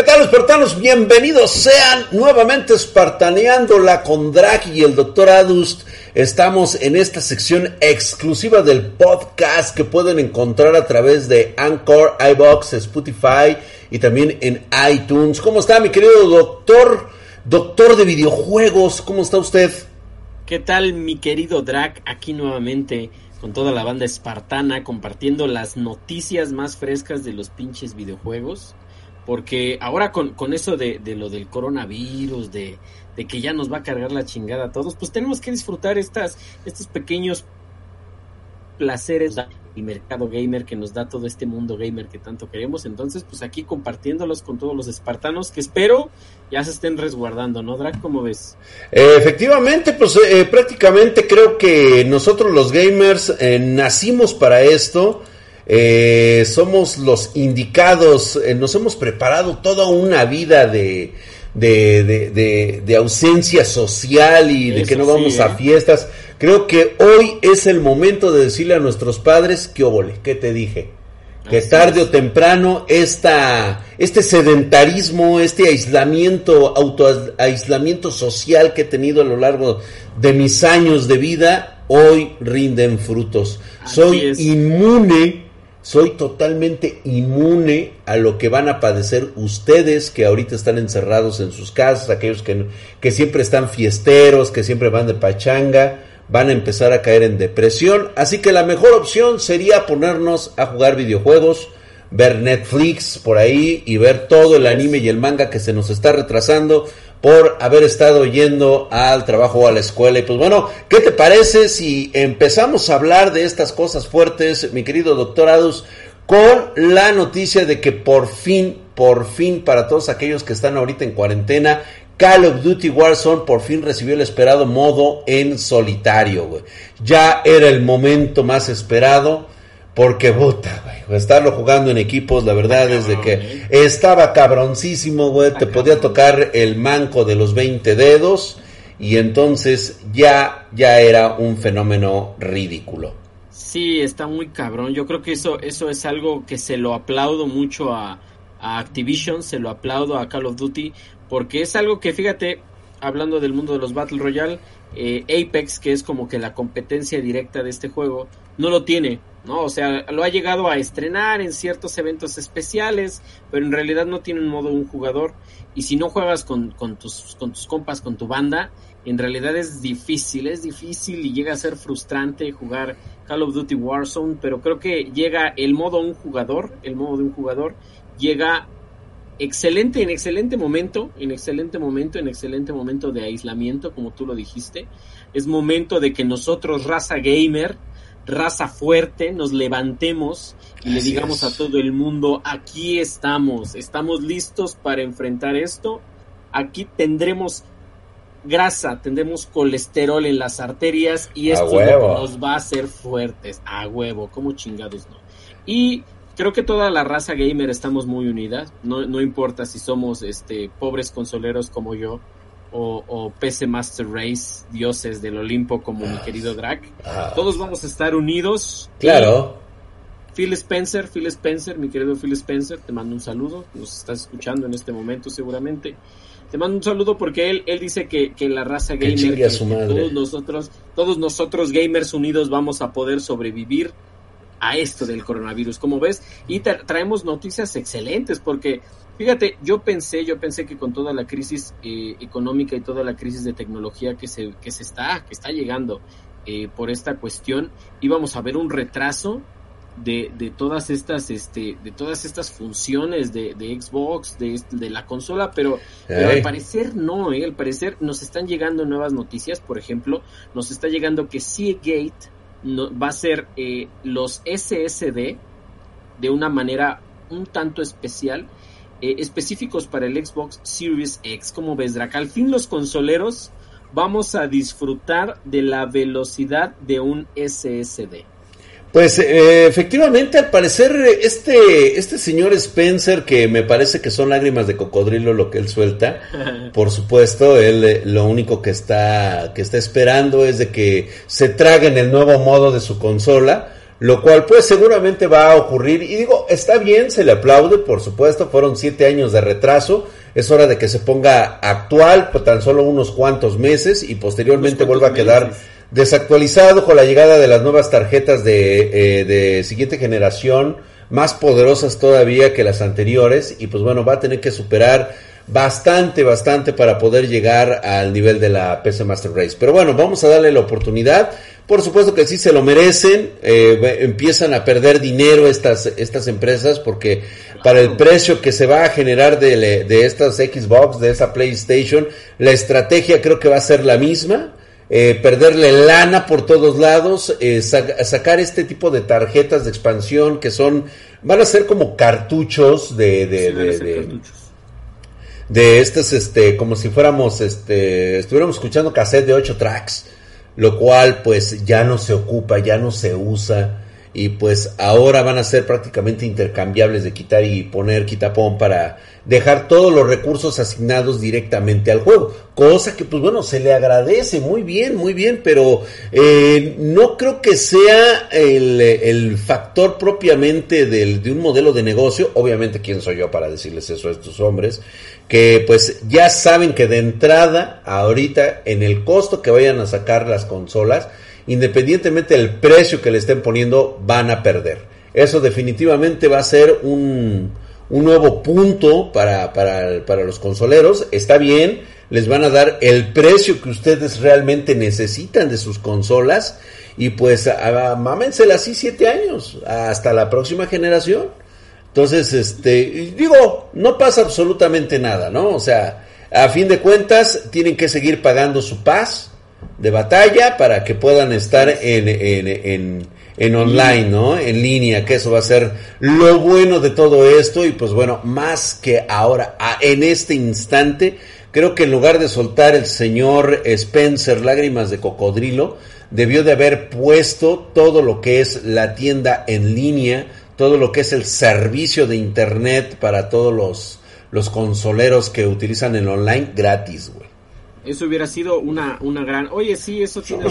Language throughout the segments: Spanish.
¿Qué tal, espartanos? Bienvenidos sean nuevamente espartaneándola con Drag y el Dr. Adust. Estamos en esta sección exclusiva del podcast que pueden encontrar a través de Anchor, iBox, Spotify y también en iTunes. ¿Cómo está mi querido doctor? Doctor de videojuegos, ¿cómo está usted? ¿Qué tal mi querido Drag? Aquí nuevamente con toda la banda espartana compartiendo las noticias más frescas de los pinches videojuegos. Porque ahora con, con eso de, de, lo del coronavirus, de, de, que ya nos va a cargar la chingada a todos, pues tenemos que disfrutar estas, estos pequeños placeres y mercado gamer que nos da todo este mundo gamer que tanto queremos. Entonces, pues aquí compartiéndolos con todos los espartanos que espero ya se estén resguardando, ¿no, Drag? ¿Cómo ves? Eh, efectivamente, pues eh, prácticamente creo que nosotros los gamers eh, nacimos para esto. Eh, somos los indicados, eh, nos hemos preparado toda una vida de, de, de, de, de ausencia social y de Eso que no vamos sí, a ¿eh? fiestas. Creo que hoy es el momento de decirle a nuestros padres que óvole, ¿qué te dije? Que Así tarde es. o temprano esta, este sedentarismo, este aislamiento, autoaislamiento social que he tenido a lo largo de mis años de vida, hoy rinden frutos. Así Soy es. inmune, soy totalmente inmune a lo que van a padecer ustedes que ahorita están encerrados en sus casas, aquellos que, que siempre están fiesteros, que siempre van de pachanga, van a empezar a caer en depresión. Así que la mejor opción sería ponernos a jugar videojuegos, ver Netflix por ahí y ver todo el anime y el manga que se nos está retrasando por haber estado yendo al trabajo o a la escuela. Y pues bueno, ¿qué te parece si empezamos a hablar de estas cosas fuertes, mi querido doctor Adus, con la noticia de que por fin, por fin, para todos aquellos que están ahorita en cuarentena, Call of Duty Warzone por fin recibió el esperado modo en solitario. Ya era el momento más esperado. Porque, puta, güey, estarlo jugando en equipos, la verdad es de que cabrón, estaba cabroncísimo, güey, te podía cabrón. tocar el manco de los 20 dedos y entonces ya, ya era un fenómeno ridículo. Sí, está muy cabrón. Yo creo que eso, eso es algo que se lo aplaudo mucho a, a Activision, se lo aplaudo a Call of Duty, porque es algo que, fíjate, hablando del mundo de los Battle Royale, eh, Apex, que es como que la competencia directa de este juego, no lo tiene, ¿no? O sea, lo ha llegado a estrenar en ciertos eventos especiales, pero en realidad no tiene un modo un jugador. Y si no juegas con, con, tus, con tus compas, con tu banda, en realidad es difícil, es difícil y llega a ser frustrante jugar Call of Duty Warzone, pero creo que llega el modo un jugador, el modo de un jugador, llega excelente, en excelente momento, en excelente momento, en excelente momento de aislamiento, como tú lo dijiste. Es momento de que nosotros, raza gamer, raza fuerte, nos levantemos y le digamos es. a todo el mundo, aquí estamos, estamos listos para enfrentar esto. Aquí tendremos grasa, tendremos colesterol en las arterias y esto nos va a hacer fuertes, a huevo, como chingados no. Y creo que toda la raza gamer estamos muy unidas, no, no importa si somos este pobres consoleros como yo o, o PC Master Race, dioses del Olimpo como mi querido Drac. Todos vamos a estar unidos. claro. Phil Spencer, Phil Spencer, mi querido Phil Spencer, te mando un saludo, nos estás escuchando en este momento seguramente. Te mando un saludo porque él, él dice que, que la raza gamer, que- que todos nosotros, todos nosotros gamers unidos vamos a poder sobrevivir a esto del coronavirus, como ves, y tra- traemos noticias excelentes porque fíjate, yo pensé, yo pensé que con toda la crisis eh, económica y toda la crisis de tecnología que se, que se está, que está llegando eh, por esta cuestión, íbamos a ver un retraso de, de todas estas este de todas estas funciones de, de Xbox de, este- de la consola pero, pero al parecer no ¿eh? al parecer nos están llegando nuevas noticias por ejemplo nos está llegando que Seagate no, va a ser eh, los SSD de una manera un tanto especial eh, específicos para el Xbox Series X. Como ves Drac al fin los consoleros vamos a disfrutar de la velocidad de un SSD Pues eh, efectivamente, al parecer, este, este señor Spencer, que me parece que son lágrimas de cocodrilo lo que él suelta, por supuesto, él eh, lo único que está, que está esperando es de que se traguen el nuevo modo de su consola, lo cual pues seguramente va a ocurrir. Y digo, está bien, se le aplaude, por supuesto, fueron siete años de retraso, es hora de que se ponga actual por tan solo unos cuantos meses y posteriormente vuelva a quedar desactualizado con la llegada de las nuevas tarjetas de, eh, de siguiente generación, más poderosas todavía que las anteriores. Y pues bueno, va a tener que superar bastante, bastante para poder llegar al nivel de la PC Master Race. Pero bueno, vamos a darle la oportunidad. Por supuesto que sí se lo merecen. Eh, empiezan a perder dinero estas, estas empresas porque para el precio que se va a generar de, de estas Xbox, de esa PlayStation, la estrategia creo que va a ser la misma. Eh, perderle lana por todos lados, eh, sacar este tipo de tarjetas de expansión que son, van a ser como cartuchos de, de, de, de, estos, este, como si fuéramos, este, estuviéramos escuchando cassette de 8 tracks, lo cual pues ya no se ocupa, ya no se usa y pues ahora van a ser prácticamente intercambiables de quitar y poner quitapón para dejar todos los recursos asignados directamente al juego, cosa que pues bueno, se le agradece. Muy bien, muy bien, pero eh, no creo que sea el, el factor propiamente del, de un modelo de negocio, obviamente quién soy yo para decirles eso a estos hombres, que pues ya saben que de entrada, ahorita, en el costo que vayan a sacar las consolas, independientemente del precio que le estén poniendo, van a perder. Eso definitivamente va a ser un, un nuevo punto para, para, para, los consoleros. Está bien, les van a dar el precio que ustedes realmente necesitan de sus consolas. Y pues mámensela así siete años, hasta la próxima generación. Entonces, este, digo, no pasa absolutamente nada, ¿no? O sea, a fin de cuentas, tienen que seguir pagando su paz de batalla para que puedan estar en, en, en, en online, ¿no? En línea, que eso va a ser lo bueno de todo esto y pues bueno, más que ahora, en este instante, creo que en lugar de soltar el señor Spencer lágrimas de cocodrilo, debió de haber puesto todo lo que es la tienda en línea, todo lo que es el servicio de internet para todos los, los consoleros que utilizan el online gratis, güey. Eso hubiera sido una, una gran. Oye, sí, eso tiene.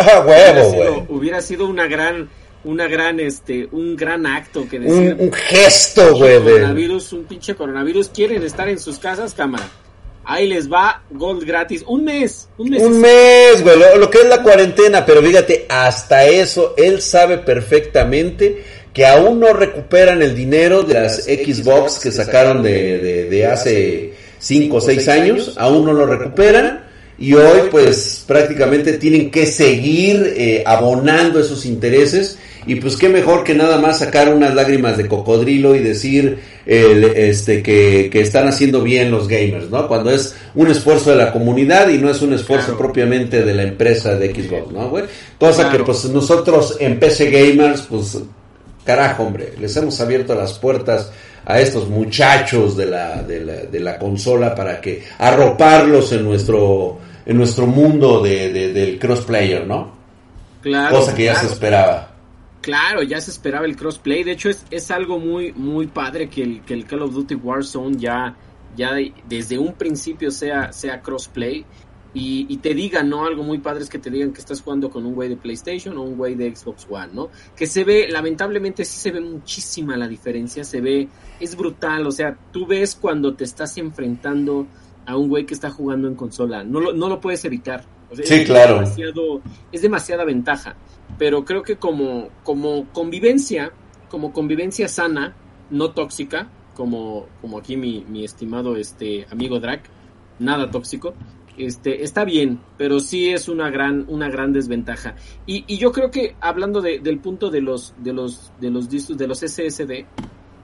Ah, huevo, hubiera, sido, hubiera sido una gran una gran este un gran acto que decir, un, un, gesto güey coronavirus un pinche coronavirus quieren estar en sus casas cámara ahí les va gold gratis un mes un mes un mes güey lo, lo, que es la cuarentena pero fíjate hasta eso él sabe perfectamente que aún no recuperan el dinero de las Xbox que sacaron de, de, de hace 5 o 6 años aún no lo recuperan y hoy pues prácticamente tienen que seguir eh, abonando esos intereses y pues qué mejor que nada más sacar unas lágrimas de cocodrilo y decir este que, que, están haciendo bien los gamers, ¿no? Cuando es un esfuerzo de la comunidad y no es un esfuerzo claro. propiamente de la empresa de Xbox, ¿no? Güey? Cosa claro. que pues nosotros en PC Gamers, pues carajo, hombre, les hemos abierto las puertas a estos muchachos de la, de la, de la consola para que arroparlos en nuestro en nuestro mundo de, de, del crossplayer, ¿no? Claro. Cosa que ya se esperaba. Claro, ya se esperaba el crossplay. De hecho, es, es algo muy, muy padre que el, que el Call of Duty Warzone ya, ya desde un principio sea, sea crossplay. Y, y, te digan, ¿no? Algo muy padre es que te digan que estás jugando con un güey de PlayStation o un güey de Xbox One, ¿no? Que se ve, lamentablemente sí se ve muchísima la diferencia, se ve, es brutal, o sea, tú ves cuando te estás enfrentando a un güey que está jugando en consola, no lo, no lo puedes evitar. O sea, sí, es claro. Demasiado, es demasiada ventaja, pero creo que como, como convivencia, como convivencia sana, no tóxica, como, como aquí mi, mi estimado este amigo Drac, nada tóxico, este, está bien, pero sí es una gran, una gran desventaja. Y, y yo creo que hablando de, del punto de los, de los, de los discos, de los SSD,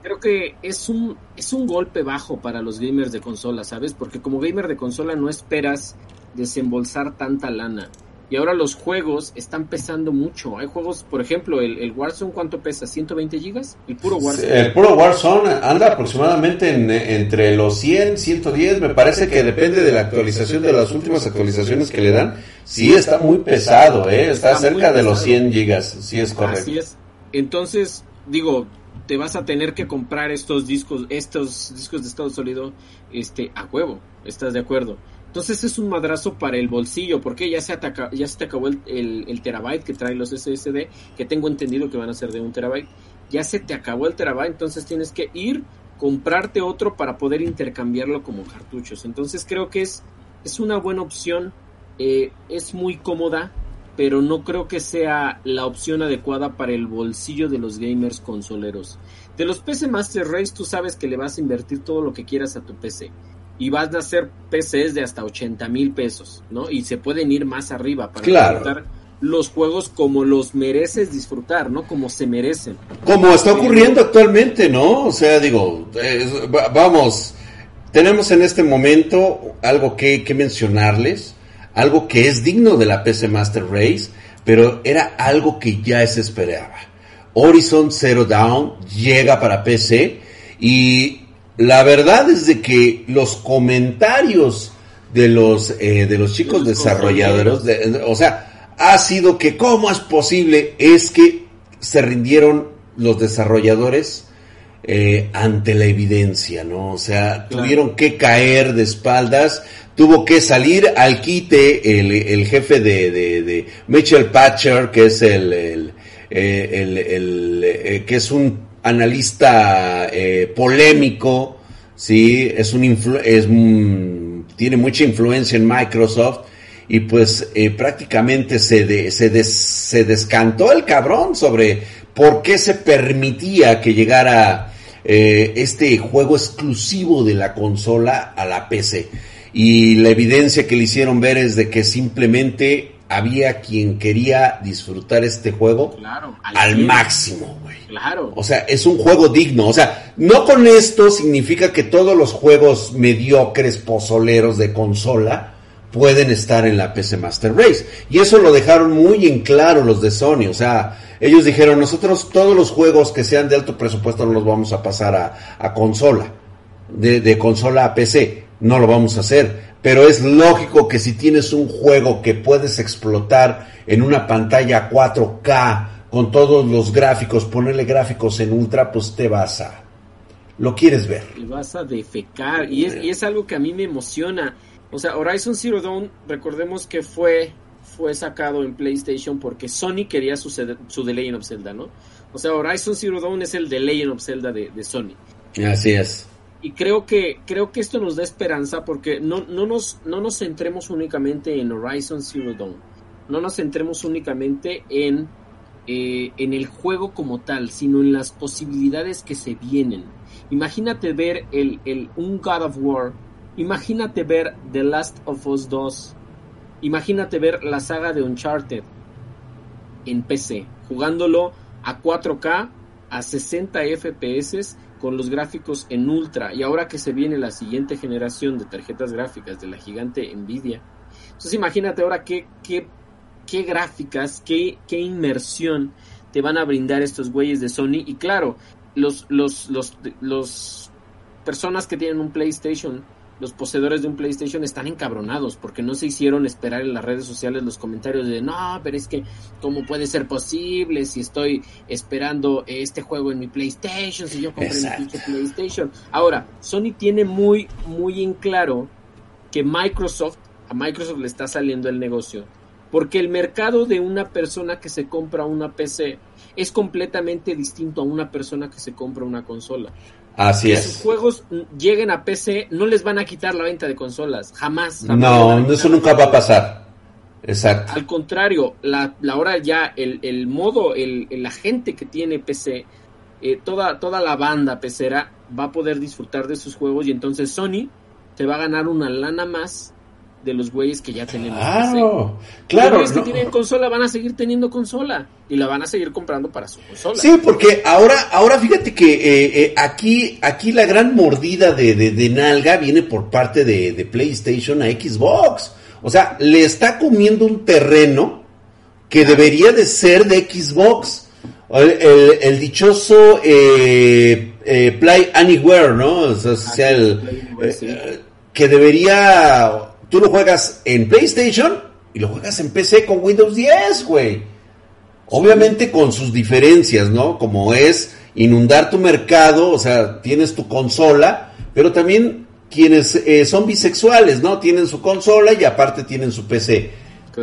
creo que es un, es un golpe bajo para los gamers de consola, ¿sabes? Porque como gamer de consola no esperas desembolsar tanta lana. Y ahora los juegos están pesando mucho. Hay juegos, por ejemplo, el, el Warzone, ¿cuánto pesa? ¿120 gigas? El puro Warzone. El puro Warzone anda aproximadamente en, entre los 100, 110. Me parece que depende de la actualización, de las últimas actualizaciones que le dan. Sí, está muy pesado, ¿eh? Está, está cerca de los 100 gigas. Sí, es correcto. Así es. Entonces, digo, te vas a tener que comprar estos discos, estos discos de estado sólido, este, a huevo. ¿Estás de acuerdo? Entonces es un madrazo para el bolsillo, porque ya se, ataca, ya se te acabó el, terabyte que trae los SSD, que tengo entendido que van a ser de un terabyte. Ya se te acabó el terabyte, entonces tienes que ir, comprarte otro para poder intercambiarlo como cartuchos. Entonces creo que es, es una buena opción, eh, es muy cómoda, pero no creo que sea la opción adecuada para el bolsillo de los gamers consoleros. De los PC Master Race tú sabes que le vas a invertir todo lo que quieras a tu PC y vas a hacer PCs de hasta 80 mil pesos, ¿no? Y se pueden ir más arriba para disfrutar los juegos como los mereces disfrutar, ¿no? Como se merecen. Como está ocurriendo actualmente, ¿no? O sea, digo, vamos, tenemos en este momento algo que, que mencionarles, algo que es digno de la PC Master Race, pero era algo que ya se esperaba. Horizon Zero Dawn llega para PC y la verdad es de que los comentarios de los, eh, de los chicos desarrolladores, o sea, ha sido que cómo es posible, es que se rindieron los desarrolladores eh, ante la evidencia, ¿no? O sea, tuvieron que caer de espaldas, tuvo que salir al quite el, jefe de, de, Mitchell Patcher, que es el, el, eh, que es un analista eh, polémico, sí, es un, tiene mucha influencia en Microsoft y pues eh, prácticamente se, se, se descantó el cabrón sobre por qué se permitía que llegara eh, este juego exclusivo de la consola a la PC. Y la evidencia que le hicieron ver es de que simplemente había quien quería disfrutar este juego al, máximo, güey. Claro. O sea, es un juego digno. O sea, no con esto significa que todos los juegos mediocres, pozoleros de consola pueden estar en la PC Master Race. Y eso lo dejaron muy en claro los de Sony. O sea, ellos dijeron, nosotros todos los juegos que sean de alto presupuesto no los vamos a pasar a, consola. De, de consola a PC. No lo vamos a hacer pero es lógico que si tienes un juego que puedes explotar en una pantalla 4K con todos los gráficos, ponerle gráficos en ultra, pues te vas a... Lo quieres ver. Y vas a defecar. Y es, y es algo que a mí me emociona. O sea, Horizon Zero Dawn, recordemos que fue, fue sacado en PlayStation porque Sony quería su, su The Legend of Zelda, ¿no? O sea, Horizon Zero Dawn es el The Legend of Zelda de, de Sony. Así es y creo que creo que esto nos da esperanza porque no, no, nos, no nos centremos únicamente en Horizon Zero Dawn, no nos centremos únicamente en, eh, en el juego como tal, sino en las posibilidades que se vienen. Imagínate ver el, el, un God of War, imagínate ver The Last of Us 2, imagínate ver la saga de Uncharted en PC, jugándolo a 4K, a 60 FPS con los gráficos en ultra y ahora que se viene la siguiente generación de tarjetas gráficas de la gigante Nvidia. Entonces imagínate ahora qué, qué, qué gráficas, qué, qué inmersión te van a brindar estos güeyes de Sony y claro, los, los, los, los personas que tienen un PlayStation los poseedores de un PlayStation están encabronados porque no se hicieron esperar en las redes sociales los comentarios de no, pero es que cómo puede ser posible si estoy esperando este juego en mi PlayStation, si yo compré mi PlayStation. Ahora, Sony tiene muy, muy en claro que Microsoft, a Microsoft le está saliendo el negocio, porque el mercado de una persona que se compra una PC es completamente distinto a una persona que se compra una consola. Así que es. sus juegos lleguen a PC, no les van a quitar la venta de consolas, jamás. no, eso nunca va a pasar. Exacto. Al contrario, la, la hora ya, el, el modo, el, la gente que tiene PC, eh, toda, toda la banda pecera va a poder disfrutar de sus juegos y entonces Sony te va a ganar una lana más de los güeyes que ya tenemos. Claro, claro. Los que tienen consola van a seguir teniendo consola y la van a seguir comprando para su consola. Sí, porque ahora, ahora fíjate que eh, eh, aquí, aquí la gran mordida de, de, nalga viene por parte de, de, PlayStation a Xbox. O sea, le está comiendo un terreno que debería de ser de Xbox. El, dichoso eh, Play Anywhere, ¿no? O sea, el, que debería tú lo juegas en PlayStation y lo juegas en PC con Windows 10, güey. Obviamente con sus diferencias, ¿no? Como es inundar tu mercado, o sea, tienes tu consola, pero también quienes eh, son bisexuales, ¿no? Tienen su consola y aparte tienen su PC.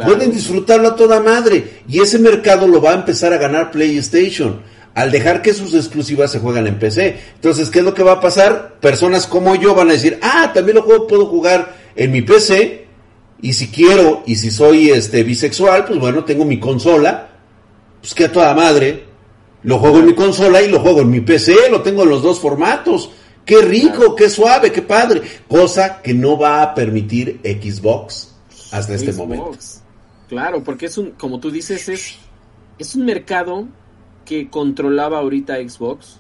Pueden disfrutarlo a toda madre. Y ese mercado lo va a empezar a ganar PlayStation. Al dejar que sus exclusivas se juegan en PC. Entonces, ¿qué es lo que va a pasar? Personas como yo van a decir, ah, también lo puedo jugar en mi PC. Y si quiero, y si soy este bisexual, pues bueno, tengo mi consola. Pues que a toda madre. Lo juego en mi consola y lo juego en mi PC. Lo tengo en los dos formatos. Qué rico, qué suave, qué padre. Cosa que no va a permitir Xbox hasta este momento. Claro, porque es un, como tú dices, es, es un mercado que controlaba ahorita Xbox.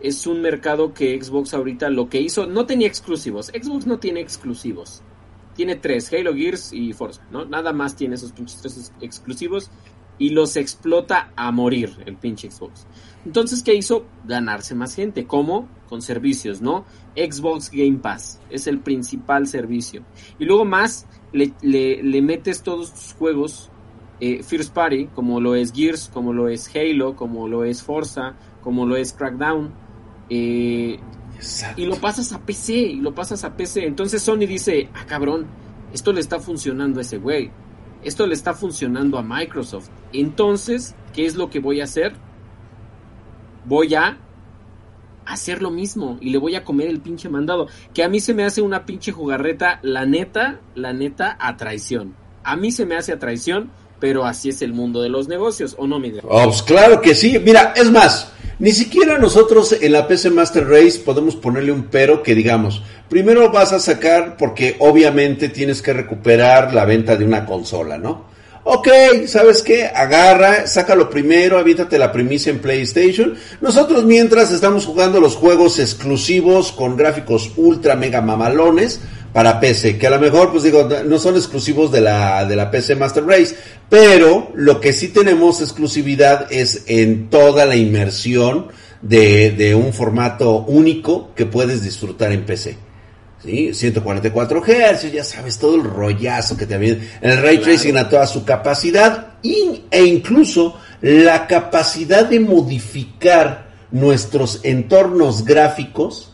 Es un mercado que Xbox ahorita lo que hizo, no tenía exclusivos. Xbox no tiene exclusivos. Tiene tres, Halo, Gears y Forza, ¿no? Nada más tiene esos pinches tres exclusivos y los explota a morir el pinche Xbox. Entonces, ¿qué hizo? Ganarse más gente. ¿Cómo? Con servicios, ¿no? Xbox Game Pass es el principal servicio. Y luego más, le, le, metes todos tus juegos eh, First Party, como lo es Gears, como lo es Halo, como lo es Forza, como lo es Crackdown. Eh, y lo pasas a PC, y lo pasas a PC. Entonces Sony dice, ah cabrón, esto le está funcionando a ese güey. Esto le está funcionando a Microsoft. Entonces, ¿qué es lo que voy a hacer? Voy a hacer lo mismo y le voy a comer el pinche mandado. Que a mí se me hace una pinche jugarreta, la neta, la neta, a traición. A mí se me hace a traición, pero así es el mundo de los negocios, ¿o no, Miguel? Oh, pues claro que sí. Mira, es más, ni siquiera nosotros en la PC Master Race podemos ponerle un pero que digamos, primero vas a sacar porque obviamente tienes que recuperar la venta de una consola, ¿no? Ok, ¿sabes qué? Agarra, sácalo primero, aviéntate la primicia en PlayStation. Nosotros mientras estamos jugando los juegos exclusivos con gráficos ultra mega mamalones para PC, que a lo mejor, pues digo, no son exclusivos de la, de la PC Master Race, pero lo que sí tenemos exclusividad es en toda la inmersión de, de un formato único que puedes disfrutar en PC. ¿Sí? 144 Hz, ya sabes, todo el rollazo que te en el ray tracing a toda su capacidad e incluso la capacidad de modificar nuestros entornos gráficos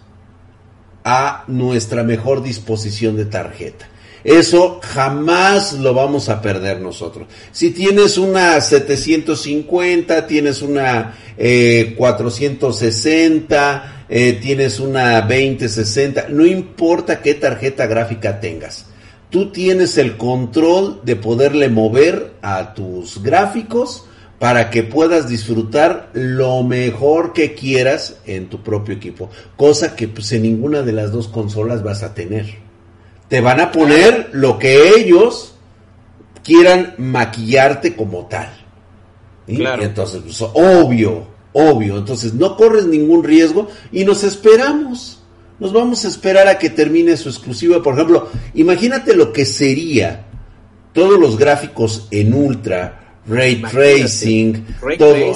a nuestra mejor disposición de tarjeta. Eso jamás lo vamos a perder nosotros. Si tienes una 750, tienes una eh, 460, eh, tienes una 2060, no importa qué tarjeta gráfica tengas. Tú tienes el control de poderle mover a tus gráficos para que puedas disfrutar lo mejor que quieras en tu propio equipo, cosa que pues, en ninguna de las dos consolas vas a tener. Te van a poner lo que ellos quieran maquillarte como tal. Y entonces, pues, obvio, obvio. Entonces no corres ningún riesgo y nos esperamos. Nos vamos a esperar a que termine su exclusiva. Por ejemplo, imagínate lo que sería todos los gráficos en ultra, ray tracing, todo,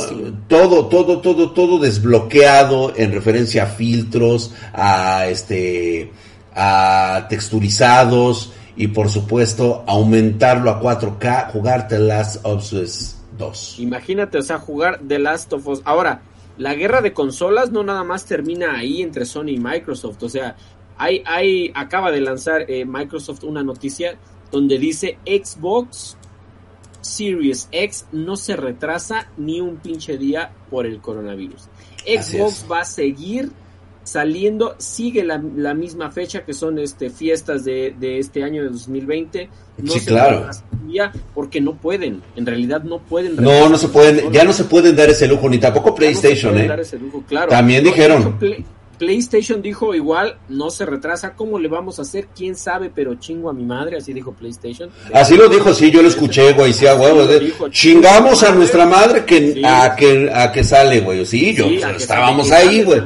todo, todo, todo, todo desbloqueado en referencia a filtros, a este, a texturizados y por supuesto aumentarlo a 4K, jugarte Last Imagínate, o sea, jugar The Last of Us. Ahora, la guerra de consolas no nada más termina ahí entre Sony y Microsoft. O sea, hay, hay, acaba de lanzar eh, Microsoft una noticia donde dice Xbox Series X no se retrasa ni un pinche día por el coronavirus. Xbox va a seguir saliendo, sigue la, misma fecha que son este fiestas de, este año de 2020. No sí, claro. Porque no pueden, en realidad no pueden. No, no se pueden, ya no se pueden dar ese lujo, ni tampoco PlayStation, ¿eh? claro. También dijeron. PlayStation dijo igual, no se retrasa, ¿cómo le vamos a hacer? ¿Quién sabe? Pero chingo a mi madre, así dijo PlayStation. Así lo dijo, sí, yo lo escuché, güey, sí, a huevo. chingamos a nuestra madre que, a, que, a que sale, güey, sí, yo, estábamos ahí, güey.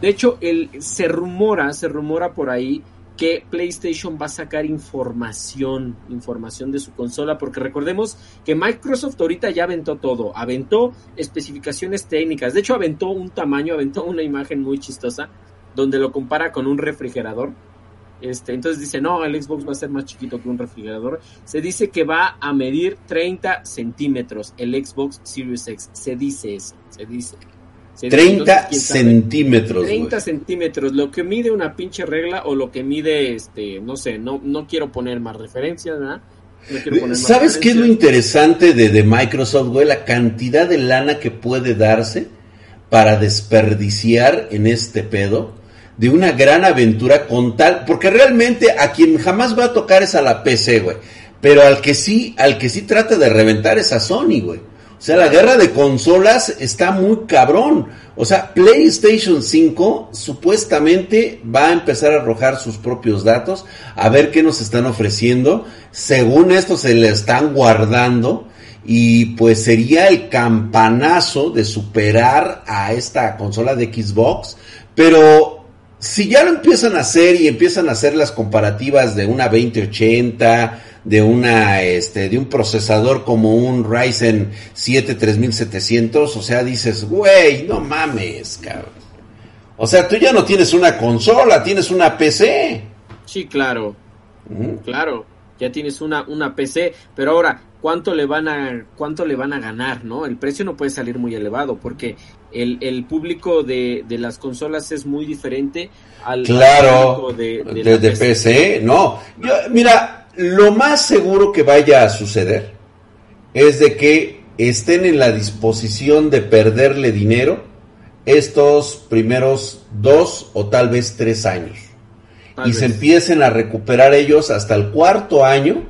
De hecho, el, se rumora, se rumora por ahí que PlayStation va a sacar información, información de su consola, porque recordemos que Microsoft ahorita ya aventó todo, aventó especificaciones técnicas, de hecho aventó un tamaño, aventó una imagen muy chistosa, donde lo compara con un refrigerador. Este, entonces dice, no, el Xbox va a ser más chiquito que un refrigerador. Se dice que va a medir 30 centímetros el Xbox Series X. Se dice eso, se dice. 30 centímetros. 30 centímetros, lo que mide una pinche regla o lo que mide, este, no sé, no, no quiero poner más referencias, ¿verdad? ¿Sabes qué es lo interesante de, de Microsoft, güey? La cantidad de lana que puede darse para desperdiciar en este pedo de una gran aventura con tal, porque realmente a quien jamás va a tocar es a la PC, güey. Pero al que sí, al que sí trata de reventar es a Sony, güey. O sea, la guerra de consolas está muy cabrón. O sea, PlayStation 5 supuestamente va a empezar a arrojar sus propios datos, a ver qué nos están ofreciendo. Según esto se le están guardando y pues sería el campanazo de superar a esta consola de Xbox. Pero si ya lo empiezan a hacer y empiezan a hacer las comparativas de una 2080, de una este de un procesador como un Ryzen 7 3700, o sea, dices, "Güey, no mames, cabrón." O sea, tú ya no tienes una consola, tienes una PC. Sí, claro. Claro, ya tienes una una PC, pero ahora cuánto le van a cuánto le van a ganar, ¿no? El precio no puede salir muy elevado porque el, el público de, de las consolas es muy diferente al, público de, de, PC. No, mira, lo más seguro que vaya a suceder es de que estén en la disposición de perderle dinero estos primeros dos o tal vez tres años. y se empiecen a recuperar ellos hasta el cuarto año,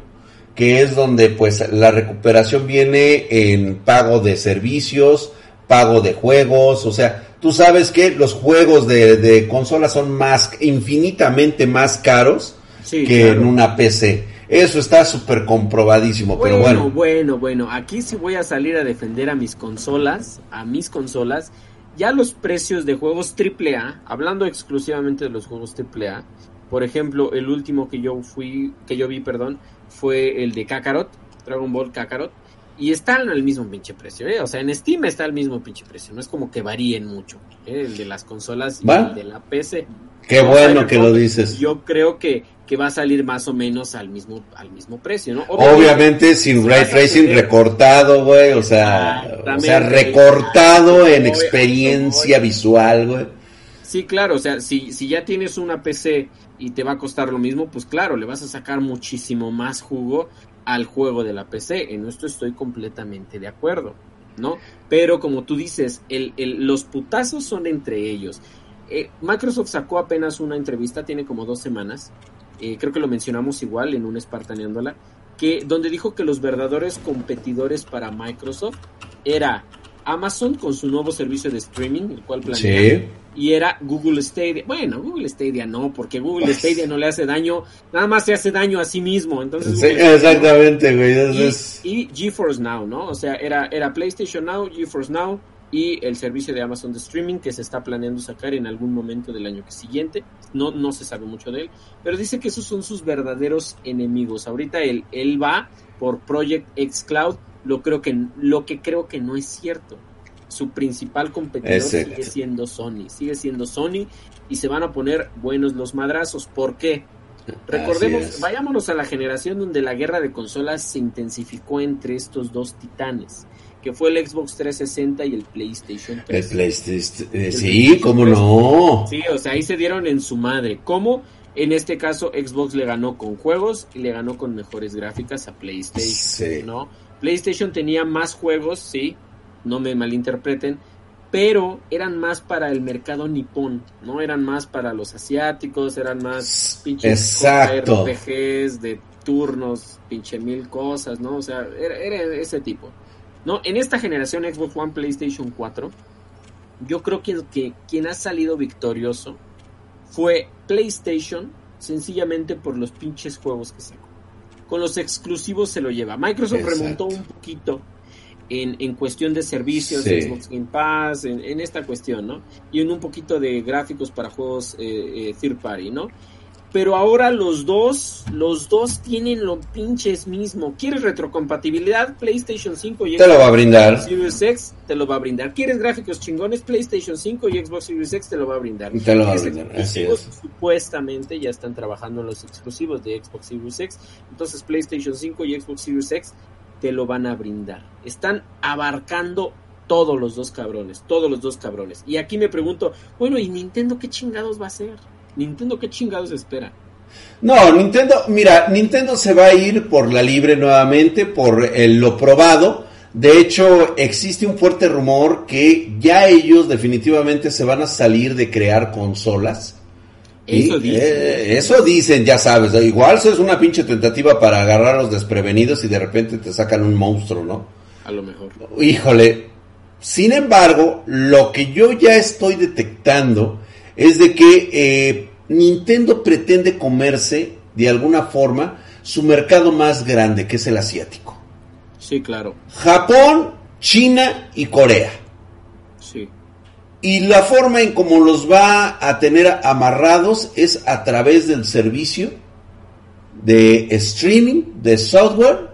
que es donde pues la recuperación viene en pago de servicios, pago de juegos, o sea, tú sabes que los juegos de, de consolas son más, infinitamente más caros que en una PC. Eso está súper comprobadísimo, pero bueno. Bueno, bueno, aquí sí voy a salir a defender a mis consolas, a mis consolas. Ya los precios de juegos AAA, hablando exclusivamente de los juegos AAA, por ejemplo, el último que yo fui, que yo vi, perdón, fue el de Kakarot, Dragon Ball Kakarot, y están al mismo pinche precio, ¿eh? O sea, en Steam está al mismo pinche precio, no es como que varíen mucho, ¿eh? el de las consolas y el de la PC. Qué bueno que lo dices. Yo creo que, que va a salir más o menos al mismo, al mismo precio, ¿no? Obviamente, sin ray tracing recortado, güey, o sea, o sea, recortado en experiencia visual, güey. Sí, claro, o sea, si, si ya tienes una PC y te va a costar lo mismo, pues claro, le vas a sacar muchísimo más jugo al juego de la PC. En esto estoy completamente de acuerdo, ¿no? Pero como tú dices, el, el, los putazos son entre ellos. Eh, Microsoft sacó apenas una entrevista, tiene como dos semanas, eh, creo que lo mencionamos igual en un Espartaneándola, que, donde dijo que los verdaderos competidores para Microsoft era Amazon con su nuevo servicio de streaming, el cual planea, y era Google Stadia. Bueno, Google Stadia no, porque Google pues Stadia no le hace daño, nada más se hace daño a sí mismo. Entonces, exactamente, güey. Y, y, GeForce Now, ¿no? O sea, era, era PlayStation Now, GeForce Now, y el servicio de Amazon de streaming que se está planeando sacar en algún momento del año que siguiente. No, no se sabe mucho de él, pero dice que esos son sus verdaderos enemigos. Ahorita él, él va por Project X Cloud, lo creo que lo que creo que no es cierto. Su principal competidor sigue siendo Sony, sigue siendo Sony y se van a poner buenos los madrazos. ¿Por qué? Recordemos, vayámonos a la generación donde la guerra de consolas se intensificó entre estos dos titanes que fue el Xbox 360 y el PlayStation 3. El PlayStation, eh, sí, cómo no. Sí, o sea, ahí se dieron en su madre. ¿Cómo? En este caso, Xbox le ganó con juegos y le ganó con mejores gráficas a PlayStation, ¿no? PlayStation tenía más juegos, sí, no me malinterpreten, pero eran más para el mercado nipón, ¿no? Eran más para los asiáticos, eran más pinches RPGs de turnos, pinche mil cosas, ¿no? O sea, era ese tipo. ¿No? En esta generación Xbox One, PlayStation 4, yo creo que, que quien ha salido victorioso fue PlayStation, sencillamente por los pinches juegos que sacó. Con los exclusivos se lo lleva. Microsoft remontó un poquito en, en, cuestión de servicios, Xbox Game Pass, en, esta cuestión, ¿no? Y en un poquito de gráficos para juegos eh, eh, third party, ¿no? Pero ahora los dos, los dos tienen lo pinches mismo. ¿Quieres retrocompatibilidad? PlayStation 5 y Xbox te lo va a brindar. Series X te lo va a brindar. ¿Quieres gráficos chingones? PlayStation 5 y Xbox Series X te lo va a brindar. Te lo va a brindar. Así es. Supuestamente ya están trabajando en los exclusivos de Xbox Series X. Entonces PlayStation 5 y Xbox Series X te lo van a brindar. Están abarcando todos los dos cabrones, todos los dos cabrones. Y aquí me pregunto, bueno, ¿y Nintendo qué chingados va a hacer? Nintendo qué chingados espera. No, Nintendo, mira, Nintendo se va a ir por la libre nuevamente, por lo probado. De hecho, existe un fuerte rumor que ya ellos definitivamente se van a salir de crear consolas. Eso dicen. Eh, eso dicen, ya sabes. Igual eso es una pinche tentativa para agarrar a los desprevenidos y de repente te sacan un monstruo, ¿no? A lo mejor. Híjole. Sin embargo, lo que yo ya estoy detectando es de que eh, Nintendo pretende comerse de alguna forma su mercado más grande, que es el asiático. Sí, claro. Japón, China y Corea. Sí. Y la forma en cómo los va a tener amarrados es a través del servicio de streaming, de software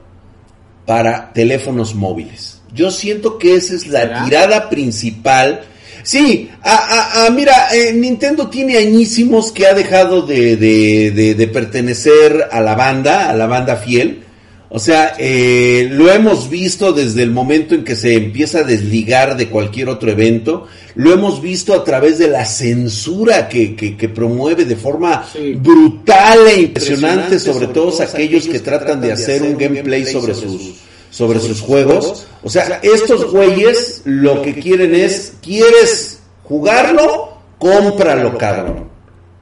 para teléfonos móviles. Yo siento que esa es la tirada principal Sí, a, a, mira, eh, Nintendo tiene añísimos que ha dejado de, de, de, pertenecer a la banda, a la banda fiel. O sea, eh, lo hemos visto desde el momento en que se empieza a desligar de cualquier otro evento. Lo hemos visto a través de la censura que, que, que promueve de forma brutal e impresionante, sobre, todos aquellos que, tratan de hacer un gameplay sobre sus sobre sus juegos. O sea, estos güeyes lo que quieren es, ¿quieres jugarlo? Cómpralo, cabrón.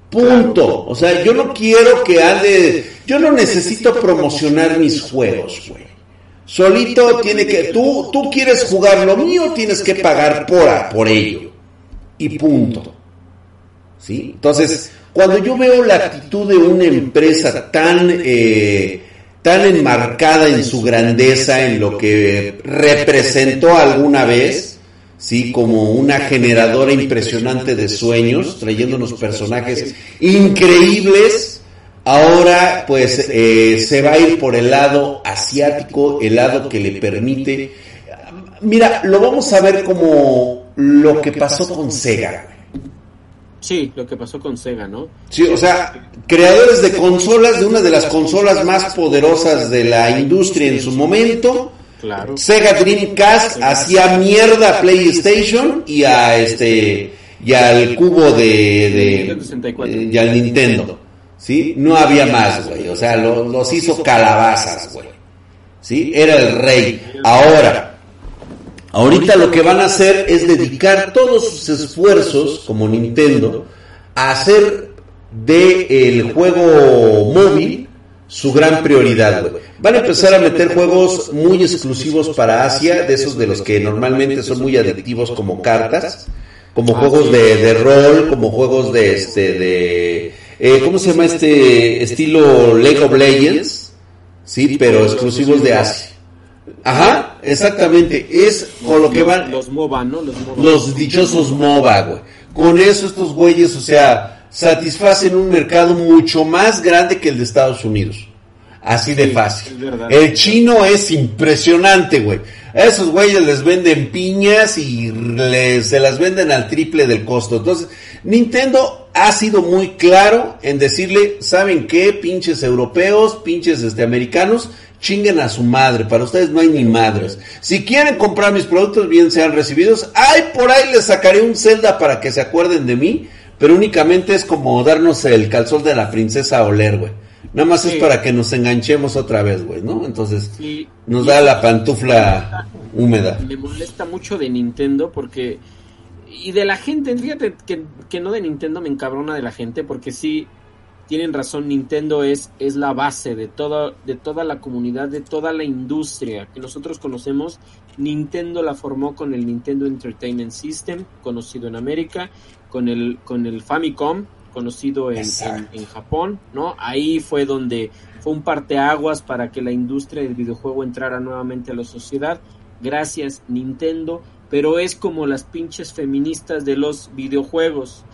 Punto. O sea, yo no quiero que ande, yo no necesito promocionar mis juegos, güey. Solito tiene que, tú, tú quieres jugar lo mío, tienes que pagar por, por ello. Y punto. ¿Sí? Entonces, cuando yo veo la actitud de una empresa tan, eh, tan enmarcada en su grandeza, en lo que representó alguna vez, sí, como una generadora impresionante de sueños, trayendo unos personajes increíbles. Ahora, pues, eh, se va a ir por el lado asiático, el lado que le permite. Mira, lo vamos a ver como lo que pasó con Sega. Sí, lo que pasó con Sega, ¿no? Sí, o sea, creadores de consolas, de una de las consolas más poderosas de la industria en su momento. Claro. Sega Dreamcast hacía mierda a PlayStation y a este y al cubo de, de, y al Nintendo. ¿Sí? No había más, güey. O sea, los hizo calabazas, güey. ¿Sí? Era el rey. Ahora, Ahorita lo que van a hacer es dedicar todos sus esfuerzos, como Nintendo, a hacer de el juego móvil su gran prioridad. Van a empezar a meter juegos muy exclusivos para Asia, de esos de los que normalmente son muy adictivos como cartas, como juegos de, rol, como juegos de este de eh, ¿cómo se llama este estilo League of Legends? Sí, pero exclusivos de Asia. Ajá, exactamente. Es con lo que van. Los MOBA, ¿no? Los, dichosos MOBA, güey. Con eso estos güeyes, o sea, satisfacen un mercado mucho más grande que el de Estados Unidos. Así de fácil. el chino es impresionante, güey. A esos güeyes les venden piñas y les, se las venden al triple del costo. Entonces, Nintendo ha sido muy claro en decirle, ¿saben qué? Pinches europeos, pinches este, americanos, chinguen a su madre, para ustedes no hay ni madres. Si quieren comprar mis productos, bien sean recibidos. Ay, por ahí les sacaré un Zelda para que se acuerden de mí, pero únicamente es como darnos el calzón de la princesa a oler, güey. Nada más es para que nos enganchemos otra vez, güey, ¿no? Entonces nos da la pantufla húmeda. Me molesta mucho de Nintendo porque... Y de la gente, fíjate que, que no de Nintendo me encabrona de la gente porque sí tienen razón, Nintendo es, es la base de toda, de toda la comunidad, de toda la industria que nosotros conocemos. Nintendo la formó con el Nintendo Entertainment System, conocido en América, con el, con el Famicom, conocido en, en, Japón, ¿no? Ahí fue donde fue un parteaguas para que la industria del videojuego entrara nuevamente a la sociedad. Gracias, Nintendo. Pero es como las pinches feministas de los videojuegos.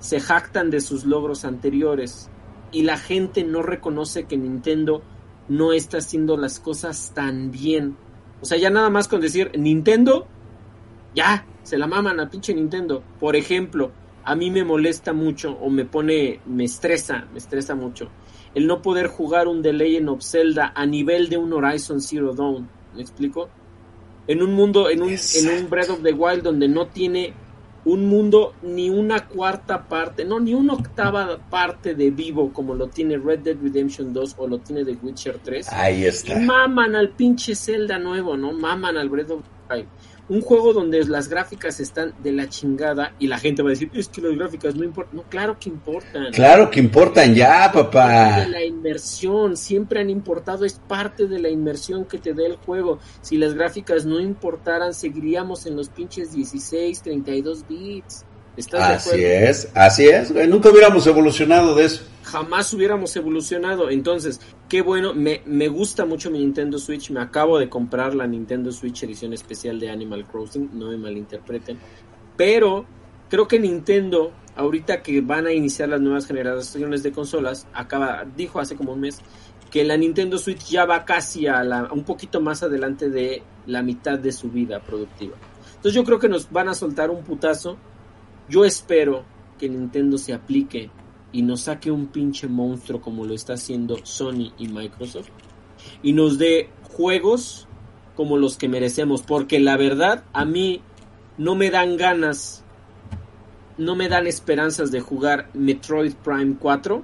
Se jactan de sus logros anteriores y la gente no reconoce que Nintendo no está haciendo las cosas tan bien. O sea, ya nada más con decir Nintendo, ya, se la maman a pinche Nintendo. Por ejemplo, a mí me molesta mucho o me pone, me estresa, me estresa mucho el no poder jugar un The Legend of Zelda a nivel de un Horizon Zero Dawn. ¿Me explico? en un mundo, en un, en un Breath of the Wild donde no tiene un mundo ni una cuarta parte, no, ni una octava parte de vivo como lo tiene Red Dead Redemption 2 o lo tiene The Witcher 3. Ahí está. Y maman al pinche Zelda nuevo, ¿no? Maman al Breath of the Wild un juego donde las gráficas están de la chingada y la gente va a decir, es que las gráficas no importan. No, claro que importan. Claro que importan ya, papá. De la inmersión, siempre han importado, es parte de la inmersión que te da el juego. Si las gráficas no importaran, seguiríamos en los pinches 16, 32 bits. ¿Estás así es, así es, nunca hubiéramos evolucionado de eso. Jamás hubiéramos evolucionado. Entonces, qué bueno, me, me gusta mucho mi Nintendo Switch. Me acabo de comprar la Nintendo Switch edición especial de Animal Crossing, no me malinterpreten. Pero creo que Nintendo, ahorita que van a iniciar las nuevas generaciones de consolas, acaba, dijo hace como un mes que la Nintendo Switch ya va casi a la, un poquito más adelante de la mitad de su vida productiva. Entonces yo creo que nos van a soltar un putazo yo espero que Nintendo se aplique y nos saque un pinche monstruo como lo está haciendo Sony y Microsoft y nos dé juegos como los que merecemos, porque la verdad a mí no me dan ganas, no me dan esperanzas de jugar Metroid Prime 4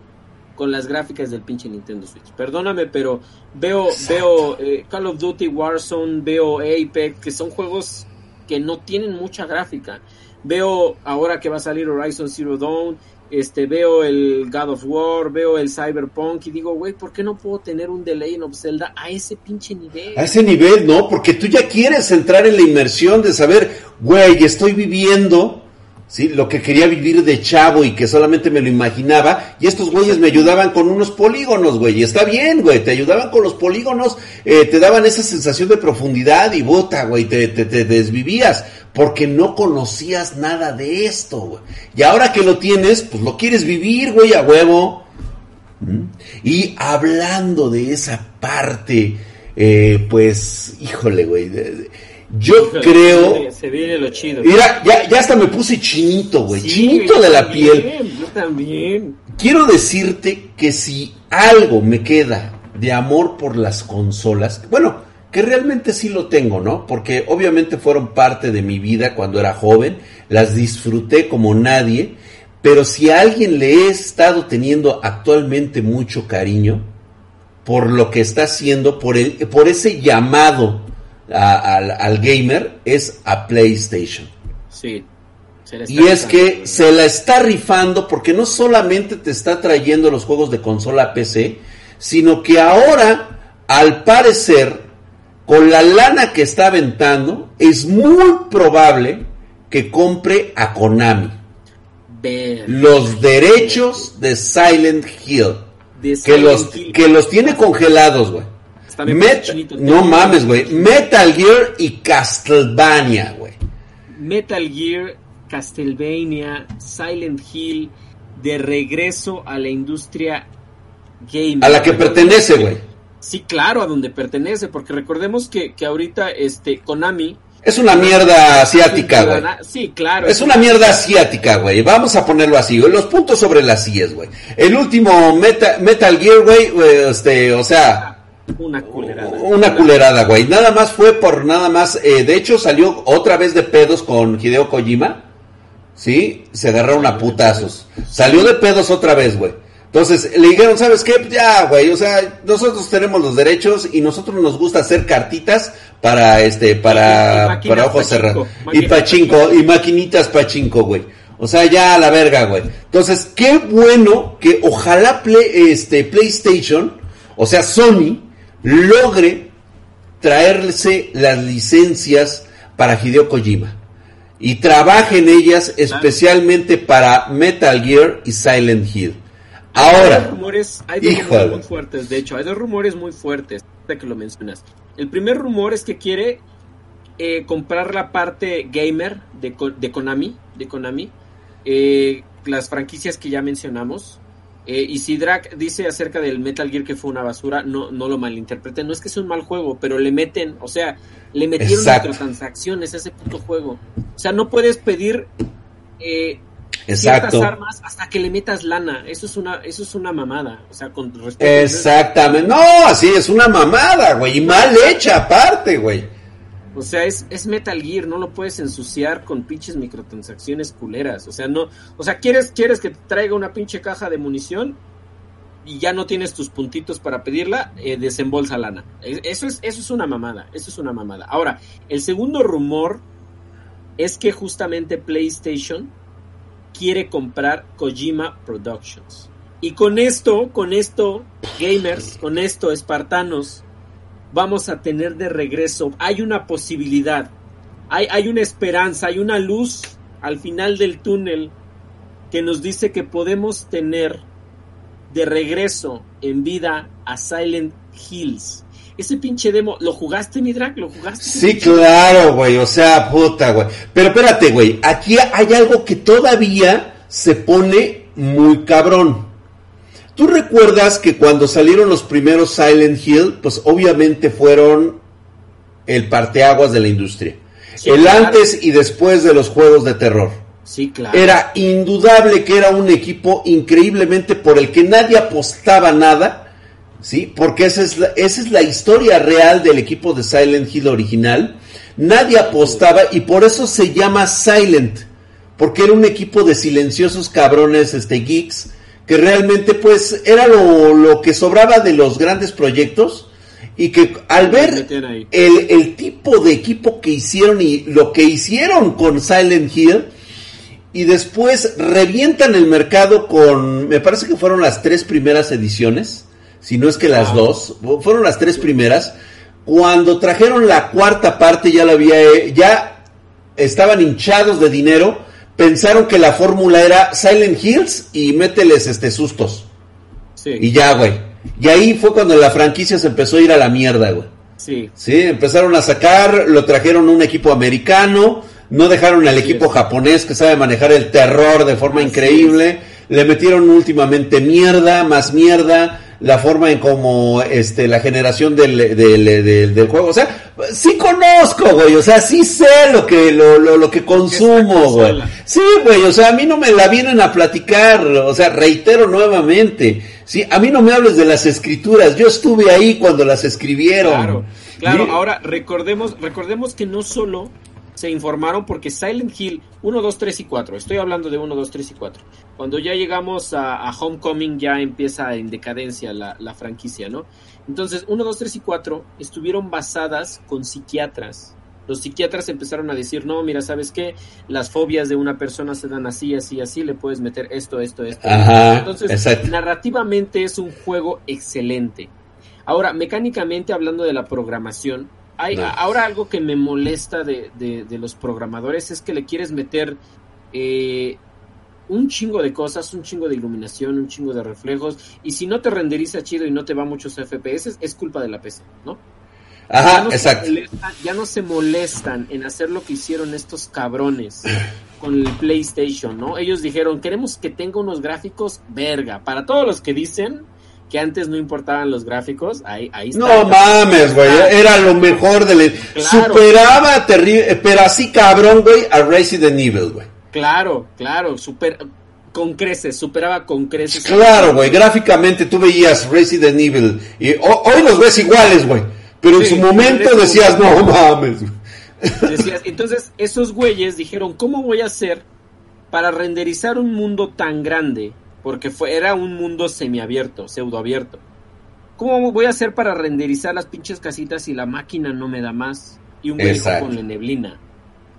con las gráficas del pinche Nintendo Switch. Perdóname, pero veo veo eh, Call of Duty Warzone, veo Apex, que son juegos que no tienen mucha gráfica veo ahora que va a salir Horizon Zero Dawn, este, veo el God of War, veo el Cyberpunk y digo, güey, ¿por qué no puedo tener un delay en Zelda a ese pinche nivel? A ese nivel, no, porque tú ya quieres entrar en la inmersión de saber, güey, estoy viviendo ¿sí? Lo que quería vivir de chavo y que solamente me lo imaginaba. Y estos güeyes me ayudaban con unos polígonos, güey. Y está bien, güey. Te ayudaban con los polígonos, eh, te daban esa sensación de profundidad y bota, güey. Te, te, te, desvivías porque no conocías nada de esto, güey. Y ahora que lo tienes, pues lo quieres vivir, güey, a huevo. ¿Mm? Y hablando de esa parte, eh, pues, híjole, güey. Yo creo. Se viene lo chido. Mira, ya, ya hasta me puse chinito, güey. chinito de la piel. Yo también. Quiero decirte que si algo me queda de amor por las consolas, bueno, que realmente sí lo tengo, ¿no? Porque obviamente fueron parte de mi vida cuando era joven, las disfruté como nadie, pero si a alguien le he estado teniendo actualmente mucho cariño por lo que está haciendo, por, el, por ese llamado al, gamer es a PlayStation. Sí. Y es que se la está rifando porque no solamente te está trayendo los juegos de consola PC, sino que ahora, al parecer, con la lana que está aventando, es muy probable que compre a Konami. Los derechos de Silent Hill. que, los, que los tiene congelados, güey no mames, güey. Metal Gear y Castlevania, güey. Metal Gear, Castlevania, Silent Hill, de regreso a la industria gaming. A la que pertenece, güey. Sí, claro, a donde pertenece, porque recordemos que, que ahorita este Konami es una mierda asiática, güey. Sí, claro. Es una mierda asiática, güey. Vamos a ponerlo así, güey. Los puntos sobre las sillas, güey. El último Metal Gear, güey, este, o sea, una culerada. Una culerada, güey. Nada más fue por nada más. Eh, de hecho, salió otra vez de pedos con Hideo Kojima. ¿Sí? Se agarraron a putazos. Salió de pedos otra vez, güey. Entonces le dijeron, ¿sabes qué? Ya, güey, o sea, nosotros tenemos los derechos y nosotros nos gusta hacer cartitas para este, para, para ojos cerrados. Y pachinko, y maquinitas pachinko, güey. O sea, ya a la verga, güey. Entonces, qué bueno que ojalá play, este, PlayStation, o sea, Sony, logre traerse las licencias para Hideo Kojima y trabaje en ellas especialmente para Metal Gear y Silent Hill. Ahora, hay dos rumores, hay dos rumores muy fuertes, de hecho, hay dos rumores muy fuertes de que lo mencionas. El primer rumor es que quiere eh, comprar la parte gamer de, de Konami, de Konami, eh, las franquicias que ya mencionamos, eh, y si Drac dice acerca del Metal Gear que fue una basura, no, no lo malinterpreten. No es que sea un mal juego, pero le meten, o sea, le metieron microtransacciones a ese puto juego. O sea, no puedes pedir eh, ciertas armas hasta que le metas lana. Eso es una, eso es una mamada. O sea, con Exactamente. No, así es una mamada, güey. Y mal hecha aparte, güey. O sea, es, es Metal Gear, no lo puedes ensuciar con pinches microtransacciones culeras. O sea, no, o sea, quieres, quieres que te traiga una pinche caja de munición y ya no tienes tus puntitos para pedirla, eh, desembolsa lana. Eso es, eso es una mamada, eso es una mamada. Ahora, el segundo rumor es que justamente PlayStation quiere comprar Kojima Productions. Y con esto, con esto, gamers, con esto, espartanos, vamos a tener de regreso. Hay una posibilidad, hay, hay una esperanza, hay una luz al final del túnel que nos dice que podemos tener de regreso en vida a Silent Hills. Ese pinche demo, ¿lo jugaste, mi drag? ¿Lo jugaste? Sí, claro, güey, o sea, puta, güey. Pero espérate, güey, aquí hay algo que todavía se pone muy cabrón. ¿Tú recuerdas que cuando salieron los primeros Silent Hill, pues obviamente fueron el parteaguas de la industria? el antes y después de los juegos de terror. Sí, claro. Era indudable que era un equipo increíblemente por el que nadie apostaba nada, ¿sí? Porque esa es la, esa es la historia real del equipo de Silent Hill original. Nadie apostaba y por eso se llama Silent, porque era un equipo de silenciosos cabrones, este, geeks, que realmente pues era lo, que sobraba de los grandes proyectos y que al ver el, tipo de equipo que hicieron y lo que hicieron con Silent Hill y después revientan el mercado con, me parece que fueron las tres primeras ediciones, si no es que las dos, fueron las tres primeras, cuando trajeron la cuarta parte ya la había, ya estaban hinchados de dinero pensaron que la fórmula era Silent Hills y mételes este sustos. Sí. Y ya, güey. Y ahí fue cuando la franquicia se empezó a ir a la mierda, güey. Sí. Sí, empezaron a sacar, lo trajeron un equipo americano, no dejaron al equipo japonés que sabe manejar el terror de forma increíble, le metieron últimamente mierda, más mierda, la forma en como este la generación del, del, del, juego. O sea, sí conozco, güey. O sea, sí sé lo que lo, lo, lo que consumo, güey. Sí, güey. O sea, a mí no me la vienen a platicar. O sea, reitero nuevamente. Sí, a mí no me hables de las escrituras. Yo estuve ahí cuando las escribieron. Claro, claro. Ahora recordemos, recordemos que no solo se informaron porque Silent Hill 1, 2, 3 y 4, estoy hablando de 1, 2, 3 y 4, cuando ya llegamos a, Homecoming ya empieza en decadencia la, la, franquicia, ¿no? Entonces 1, 2, 3 y 4 estuvieron basadas con psiquiatras. Los psiquiatras empezaron a decir, no, mira, ¿sabes qué? Las fobias de una persona se dan así, así, así, le puedes meter esto, esto, esto. Ajá, Entonces, narrativamente es un juego excelente. Ahora, mecánicamente hablando de la programación, ahora algo que me molesta de, los programadores es que le quieres meter eh, un chingo de cosas, un chingo de iluminación, un chingo de reflejos, y si no te renderiza chido y no te va muchos FPS, es culpa de la PC, ¿no? Ajá, exacto. ya no se molestan en hacer lo que hicieron estos cabrones con el PlayStation, ¿no? Ellos dijeron, queremos que tenga unos gráficos verga. Para todos los que dicen, que antes no importaban los gráficos, ahí, ahí está. No mames, güey, era lo mejor de Superaba terrible, pero así cabrón, güey, a Resident Evil, güey. Claro, claro, super con creces, superaba con creces. Claro, güey, gráficamente tú veías Resident Evil y hoy los ves iguales, güey, pero en su momento decías, no mames. Decías, entonces esos güeyes dijeron, ¿cómo voy a hacer para renderizar un mundo tan grande porque fue, era un mundo semiabierto, pseudoabierto. ¿Cómo voy a hacer para renderizar las pinches casitas si la máquina no me da más? Y un güey ponle neblina.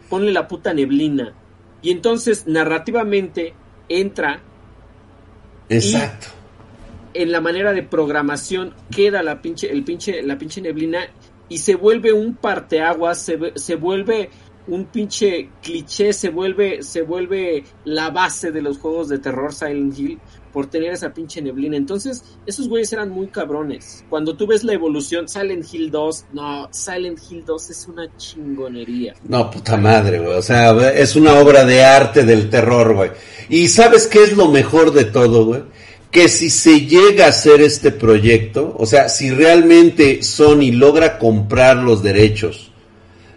Ponle la puta neblina. Y entonces, narrativamente, entra. Exacto. en la manera de programación queda la pinche, el pinche, la pinche neblina y se vuelve un parteaguas, se, se vuelve un pinche cliché se vuelve, se vuelve la base de los juegos de terror Silent Hill por tener esa pinche neblina. Entonces, esos güeyes eran muy cabrones. Cuando tú ves la evolución, Silent Hill 2, no, Silent Hill 2 es una chingonería. No, puta madre, güey. O sea, es una obra de arte del terror, güey. Y ¿sabes qué es lo mejor de todo, güey? Que si se llega a hacer este proyecto, o sea, si realmente Sony logra comprar los derechos,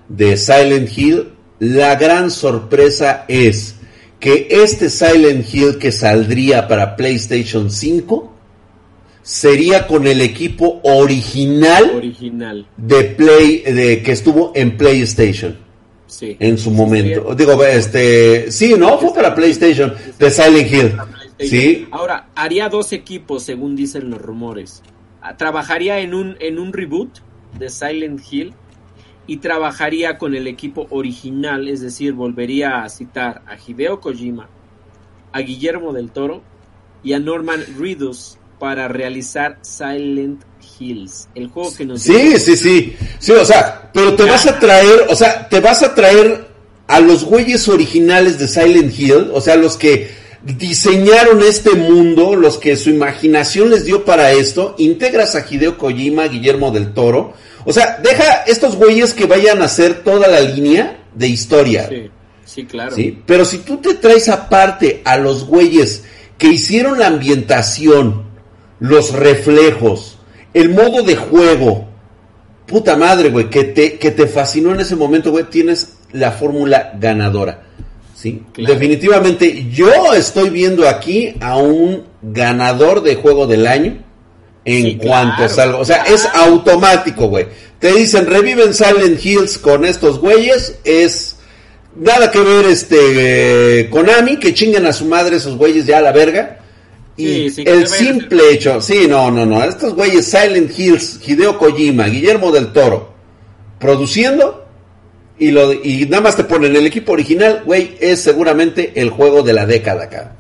de Silent Hill, la gran sorpresa es que este Silent Hill que saldría para PlayStation 5 sería con el equipo original, Original. de Play, de que estuvo en PlayStation. Sí. En su Sí, momento. sería- Digo, este, sí, no, fue para PlayStation, de Silent Hill. Sí, Ahora, haría dos equipos, según dicen los rumores. Ah, Trabajaría en un, en un reboot de Silent Hill y trabajaría con el equipo original, es decir, volvería a citar a Hideo Kojima, a Guillermo del Toro y a Norman Reedus para realizar Silent Hills, el juego que nos sí, sí, sí. Sí, o sea, pero te vas a traer, o sea, te vas a traer a los güeyes originales de Silent Hill, o sea, los que diseñaron este mundo, los que su imaginación les dio para esto, integras a Hideo Kojima, Guillermo del Toro, o sea, deja estos güeyes que vayan a hacer toda la línea de historia. Sí, sí, claro. ¿sí? Pero si tú te traes aparte a los güeyes que hicieron la ambientación, los reflejos, el modo de juego, puta madre, güey, que te, que te fascinó en ese momento, güey, tienes la fórmula ganadora. ¿sí? Claro. Definitivamente, yo estoy viendo aquí a un ganador de juego del año en Sí, cuanto claro, salga. O sea, es automático, güey. Te dicen, reviven Silent Hills con estos güeyes, es nada que ver este eh, Konami, que chinguen a su madre esos güeyes ya a la verga. Y Sí, sí, que el simple hecho, sí, no, no, no, estos güeyes Silent Hills, Hideo Kojima, Guillermo del Toro, produciendo y lo y nada más te ponen el equipo original, güey, es seguramente el juego de la década acá.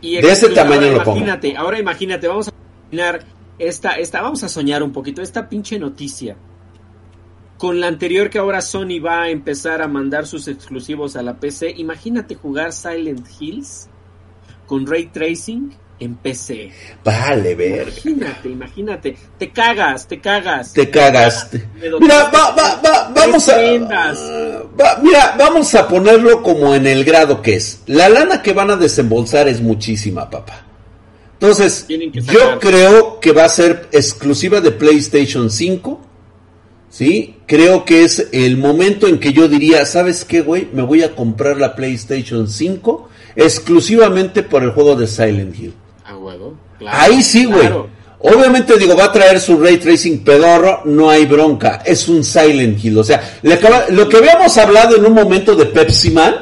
Y De ese tamaño lo pongo. Imagínate, ahora imagínate, vamos a imaginar esta, esta, vamos a soñar un poquito, esta pinche noticia. Con la anterior que ahora Sony va a empezar a mandar sus exclusivos a la PC, imagínate jugar Silent Hills con Ray Tracing en PC. Vale, verga. Imagínate, imagínate. Te cagas, te cagas. Te cagaste. Mira, te- va, va, va, vamos a. prendas. va- mira, vamos a ponerlo como en el grado que es. La lana que van a desembolsar es muchísima, papá. Entonces, yo creo que va a ser exclusiva de PlayStation 5. ¿Sí? Creo que es el momento en que yo diría, ¿sabes qué, güey? Me voy a comprar la PlayStation 5 exclusivamente por el juego de Silent Hill. A huevo. claro, Ahí sí, güey. claro. Obviamente digo, va a traer su ray tracing pedorro, no hay bronca, es un Silent Hill, o sea, le acaba- lo que habíamos hablado en un momento de Pepsi Man,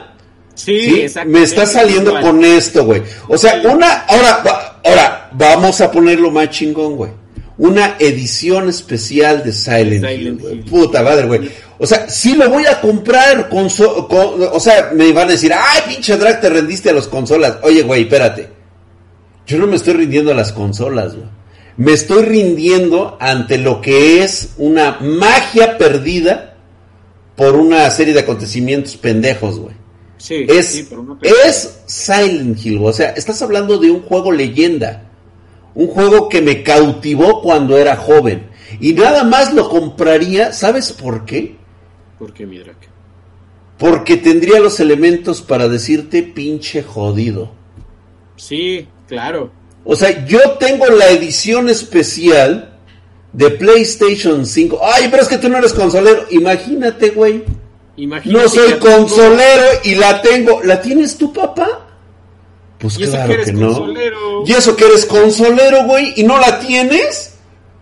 Sí, ¿sí? me está saliendo con esto, güey. O sea, una, ahora, ahora, vamos a ponerlo más chingón, güey. Una edición especial de Silent, Silent Hill, güey. Puta madre, güey. O sea, sí lo voy a comprar, con- o sea, me van a decir, ay, pinche drag, te rendiste a las consolas. Oye, güey, espérate. Yo no me estoy rindiendo a las consolas, güey. Me estoy rindiendo ante lo que es una magia perdida por una serie de acontecimientos pendejos, güey. Sí, Es, sí, pero no- es Silent Hill, o sea, estás hablando de un juego leyenda. Un juego que me cautivó cuando era joven. Y nada más lo compraría, ¿sabes por qué? ¿Por qué, mi drag? Porque tendría los elementos para decirte pinche jodido. Sí, claro. O sea, yo tengo la edición especial de PlayStation 5. Ay, pero es que tú no eres consolero. Imagínate, güey. Imagínate No soy consolero y la tengo. ¿La tienes tu papá? Pues Y eso claro que eres que no. consolero. Y eso que eres consolero, güey, y no la tienes.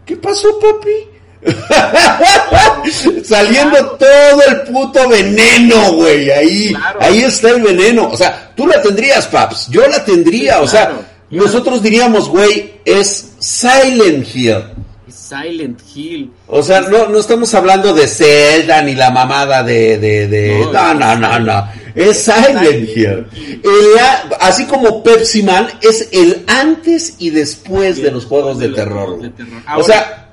¿Qué pasó, papi? Saliendo todo el puto veneno, güey. Ahí, Claro. ahí está el veneno. O sea, tú la tendrías, paps. Yo la tendría. Sí, o sea, claro, nosotros diríamos, güey, es Silent Hill. Silent Hill. O sea, no, no estamos hablando de Zelda ni la mamada de... de, de- No, no, no, no. Es Silent Hill. El así como Pepsi Man es el antes y después de los juegos de terror. O sea,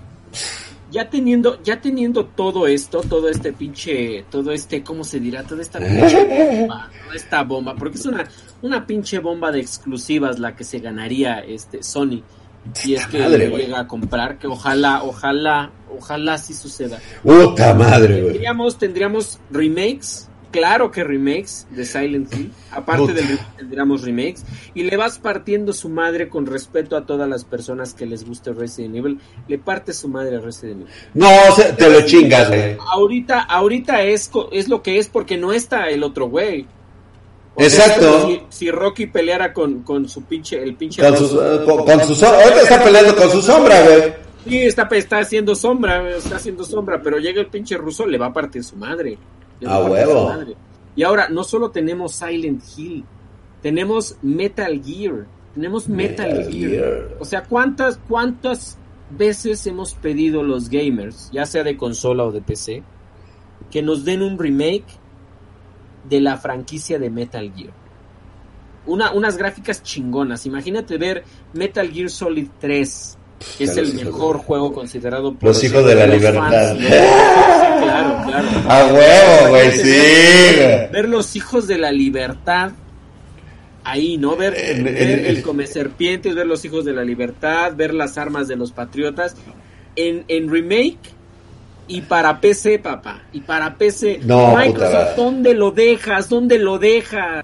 ya teniendo, ya teniendo todo esto, todo este pinche, todo este, ¿cómo se dirá? Toda esta pinche bomba, toda esta bomba, porque es una, una pinche bomba de exclusivas la que se ganaría este Sony. Si es que Madre, llega a comprar, que ojalá, ojalá, ojalá sí suceda. puta madre, güey. Tendríamos, tendríamos remakes, claro que remakes de Silent Hill. Aparte del remake, tendríamos remakes. Y le vas partiendo su madre con respeto a todas las personas que les guste Resident Evil. Le parte su madre a Resident Evil. No, sea, te lo chingas, güey. Ahorita, ahorita es, es lo que es porque no está el otro güey. Exacto. si, Rocky peleara con, con su pinche, el pinche. Con, sus, eh, con, su Ahorita está peleando con su sombra, güey. Sí, está, está haciendo sombra, está haciendo sombra, pero llega el pinche ruso, le va a partir su madre. A huevo. Y ahora, no solo tenemos Silent Hill, tenemos Metal Gear. Tenemos Metal, Gear. O sea, ¿cuántas, ¿cuántas veces hemos pedido los gamers, ya sea de consola o de PC, que nos den un remake de la franquicia de Metal Gear. Una, unas gráficas chingonas. Imagínate ver Metal Gear Solid 3, que es el mejor juego considerado por los hijos de la libertad. claro, claro. A huevo, güey, sí. Ver los hijos de la libertad ahí, ¿no? Ver, el come serpientes, ver los hijos de la libertad, ver las armas de los patriotas. En, en remake y para PC, papá. Y para PC. No, Microsoft, ¿dónde lo dejas? ¿Dónde lo dejas?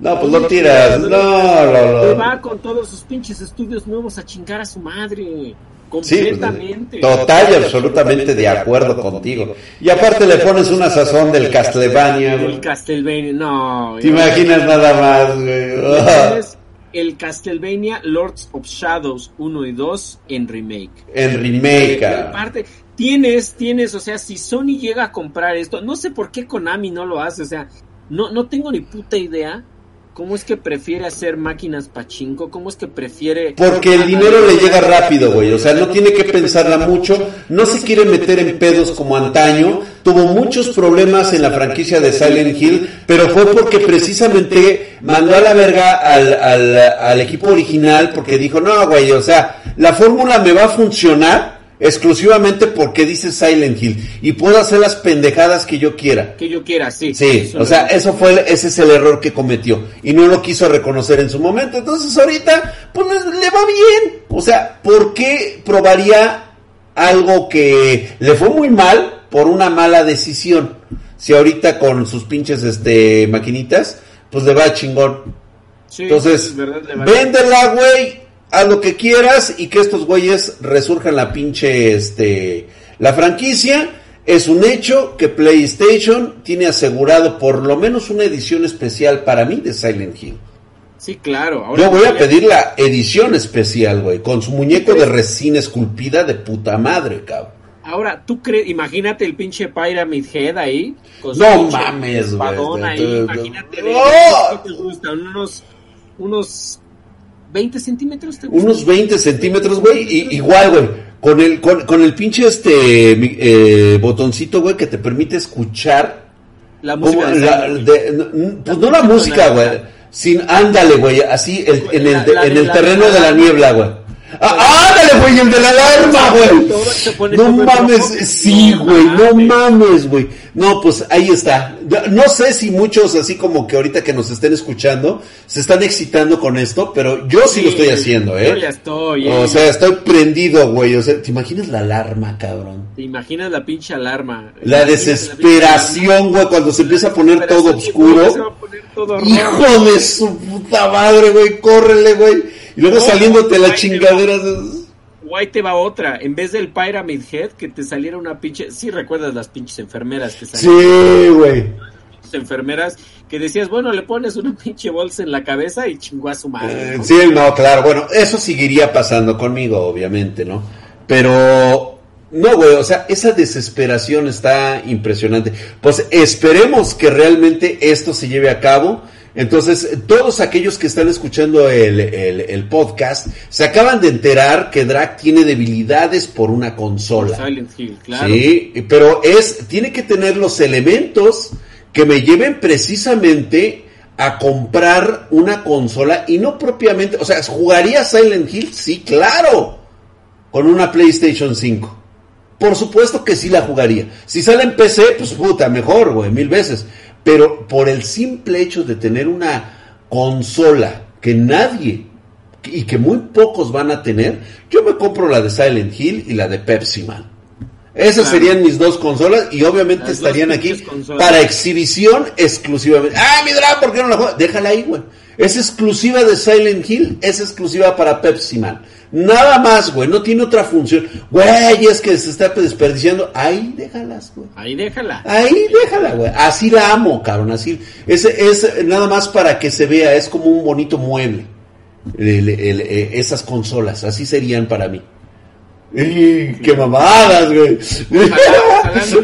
No, pues lo tiras. No, no, no. va con todos sus pinches estudios nuevos a chingar a su madre. Pues, Completamente. total y absolutamente de acuerdo contigo. Y aparte le pones una sazón del Castlevania. El Castlevania, no. ¿Te imaginas nada más, güey? El Castlevania Lords of Shadows 1 y 2 en remake. En remake. aparte, tienes, tienes, o sea, si Sony llega a comprar esto, no sé por qué Konami no lo hace, o sea, no, no tengo ni puta idea ¿Cómo es que prefiere hacer máquinas pachinko? ¿Cómo es que prefiere...? Porque el dinero le llega rápido, güey. O sea, no tiene que pensarla mucho. No se quiere meter en pedos como antaño. Tuvo muchos problemas en la franquicia de Silent Hill, pero fue porque precisamente mandó a la verga al, al, al equipo original porque dijo, no, güey, o sea, la fórmula me va a funcionar exclusivamente porque dice Silent Hill y puedo hacer las pendejadas que yo quiera. Que yo quiera, sí. Sí, o sea, eso fue, ese es el error que cometió y no lo quiso reconocer en su momento. Entonces ahorita, pues le, va bien. O sea, ¿por qué probaría algo que le fue muy mal por una mala decisión? Si ahorita con sus pinches, este, maquinitas, pues le va chingón. Sí, Entonces, véndela, güey, haz lo que quieras y que estos güeyes resurjan la pinche, este, la franquicia. Es un hecho que PlayStation tiene asegurado por lo menos una edición especial para mí de Silent Hill. Sí, claro. Yo voy a pedir la edición especial, güey, con su muñeco de resina esculpida de puta madre, cabrón. Ahora, ¿tú crees? Imagínate el pinche Pyramid Head ahí. no mames, güey. Imagínate, ¿qué te gusta? Unos, unos 20 centímetros. Unos 20 centímetros, güey. Y, igual, güey. Con el, con, el pinche este eh, botoncito, güey, que te permite escuchar. La música. pues no la música, güey. Sin, ándale, güey. Así en, el, en el terreno de la niebla, güey. ¡Ah, ándale, güey! El de la alarma, güey. No mames, sí, güey. No mames, güey. No, pues ahí está. No sé si muchos, así como que ahorita que nos estén escuchando, se están excitando con esto, pero yo sí, lo estoy haciendo, ¿eh? Yo ya estoy. O sea, estoy prendido, güey. O sea, ¿te imaginas la alarma, cabrón? ¿Te imaginas la pinche alarma? La desesperación, güey, cuando se empieza a poner todo oscuro. Hijo de su puta madre, güey. Córrele, güey. Y luego saliéndote la chingadera. Guay te va otra. En vez del Pyramid Head, que te saliera una pinche. Sí, recuerdas las pinches enfermeras que salían. Sí, güey. Enfermeras que decías, bueno, le pones una pinche bolsa en la cabeza y chingó a su madre. Eh, sí, no, claro. Bueno, eso seguiría pasando conmigo, obviamente, ¿no? Pero. No, güey, o sea, esa desesperación está impresionante. Pues esperemos que realmente esto se lleve a cabo entonces, todos aquellos que están escuchando el, podcast se acaban de enterar que Drag tiene debilidades por una consola. Silent Hill, claro. Sí, pero es, tiene que tener los elementos que me lleven precisamente a comprar una consola y no propiamente, o sea, ¿jugaría Silent Hill? Sí, claro, con una PlayStation 5. Por supuesto que sí la jugaría. Si sale en PC, pues puta, mejor, güey, mil veces. Pero por el simple hecho de tener una consola que nadie y que muy pocos van a tener, yo me compro la de Silent Hill y la de Pepsi Man. Esas serían mis dos consolas y obviamente estarían aquí para exhibición exclusivamente. Ah, mi drag, ¿por qué no la juegas? Déjala ahí, güey. Es exclusiva de Silent Hill, es exclusiva para Pepsi Man. Nada más, güey, no tiene otra función. Güey, es que se está desperdiciando. Ahí déjalas, güey. Ahí déjala. Ahí déjala, güey. Así la amo, cabrón. Así. Es, es nada más para que se vea, es como un bonito mueble. Eh, esas consolas, así serían para mí. ¡Qué mamadas, güey!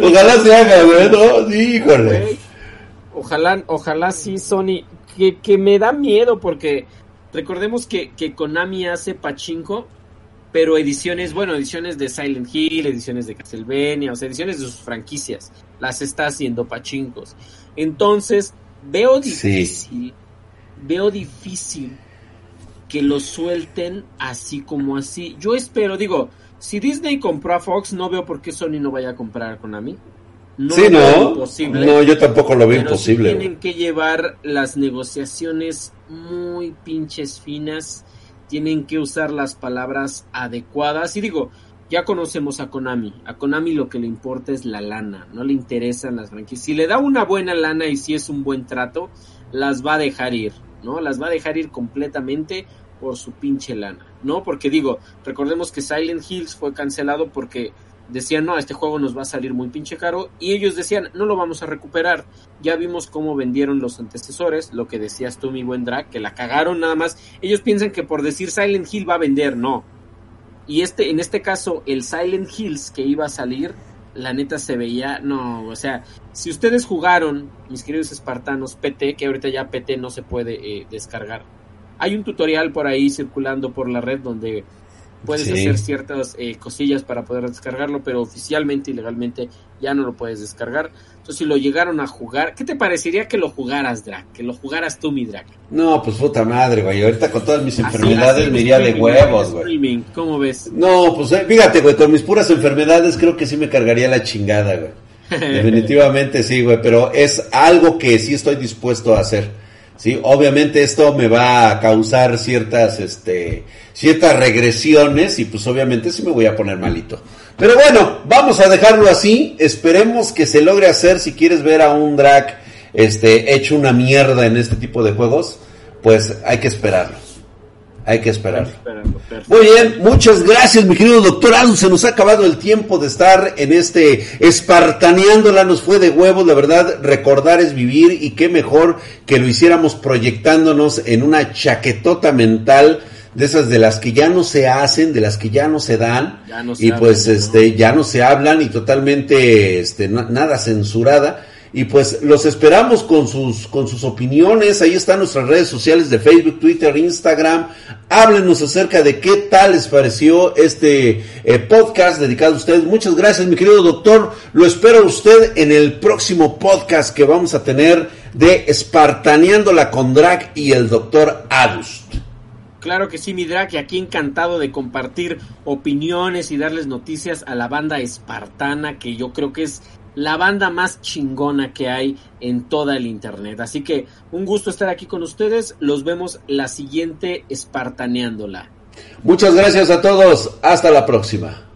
Ojalá, se haga, güey, ¿no? Sí, Ojalá, ojalá sí, Sony. Que, que me da miedo porque recordemos que, que Konami hace pachinko, pero ediciones, bueno, ediciones de Silent Hill, ediciones de Castlevania, o sea, ediciones de sus franquicias. Las está haciendo pachinkos. Entonces, veo difícil, veo difícil que lo suelten así como así. Yo espero, digo, si Disney compró a Fox, no veo por qué Sony no vaya a comprar a Konami. No sí, no. no, yo tampoco lo veo imposible. tienen que llevar las negociaciones muy pinches finas. Tienen que usar las palabras adecuadas. Y digo, ya conocemos a Konami. A Konami lo que le importa es la lana. No le interesan las franquicias. Si le da una buena lana y si es un buen trato, las va a dejar ir. ¿no? Las va a dejar ir completamente por su pinche lana, ¿no? Porque digo, recordemos que Silent Hills fue cancelado porque decían, no, este juego nos va a salir muy pinche caro, y ellos decían, no lo vamos a recuperar. Ya vimos cómo vendieron los antecesores, lo que decías tú, mi buen drag, que la cagaron nada más. Ellos piensan que por decir Silent Hill va a vender, no. Y este, en este caso, el Silent Hills que iba a salir, la neta se veía, no, o sea, si ustedes jugaron, mis queridos espartanos, PT, que ahorita ya PT no se puede eh, descargar, hay un tutorial por ahí circulando por la red donde puedes hacer ciertas eh, cosillas para poder descargarlo, pero oficialmente y legalmente ya no lo puedes descargar. Entonces, si lo llegaron a jugar, ¿qué te parecería que lo jugaras, Drac? Que lo jugaras tú, mi Drac. No, pues puta madre, güey. Ahorita con todas mis enfermedades me iría de huevos, güey. ¿Cómo ves? No, pues eh, fíjate, güey, con mis puras enfermedades creo que sí me cargaría la chingada, güey. Definitivamente sí, güey, pero es algo que sí estoy dispuesto a hacer. Sí, obviamente esto me va a causar ciertas, este, ciertas regresiones y pues obviamente sí me voy a poner malito. Pero bueno, vamos a dejarlo así. Esperemos que se logre hacer. Si quieres ver a un drag, este, hecho una mierda en este tipo de juegos, pues hay que esperarlo. Hay que esperar. Muy bien, muchas gracias, mi querido doctor Adu. Se nos ha acabado el tiempo de estar en este espartaneándola. Nos fue de huevo, la verdad. Recordar es vivir y qué mejor que lo hiciéramos proyectándonos en una chaquetota mental de esas de las que ya no se hacen, de las que ya no se dan y pues este ya no se hablan y totalmente este nada censurada y pues los esperamos con sus, con sus opiniones. Ahí están nuestras redes sociales de Facebook, Twitter, Instagram. Háblenos acerca de qué tal les pareció este eh, podcast dedicado a ustedes. Muchas gracias, mi querido doctor. Lo espero a usted en el próximo podcast que vamos a tener de Espartaneándola con Drag y el doctor Adust. Claro que sí, mi drag, y aquí encantado de compartir opiniones y darles noticias a la banda espartana, que yo creo que es la banda más chingona que hay en toda el internet. Así que un gusto estar aquí con ustedes. Los vemos la siguiente espartaneándola. Muchas gracias a todos. Hasta la próxima.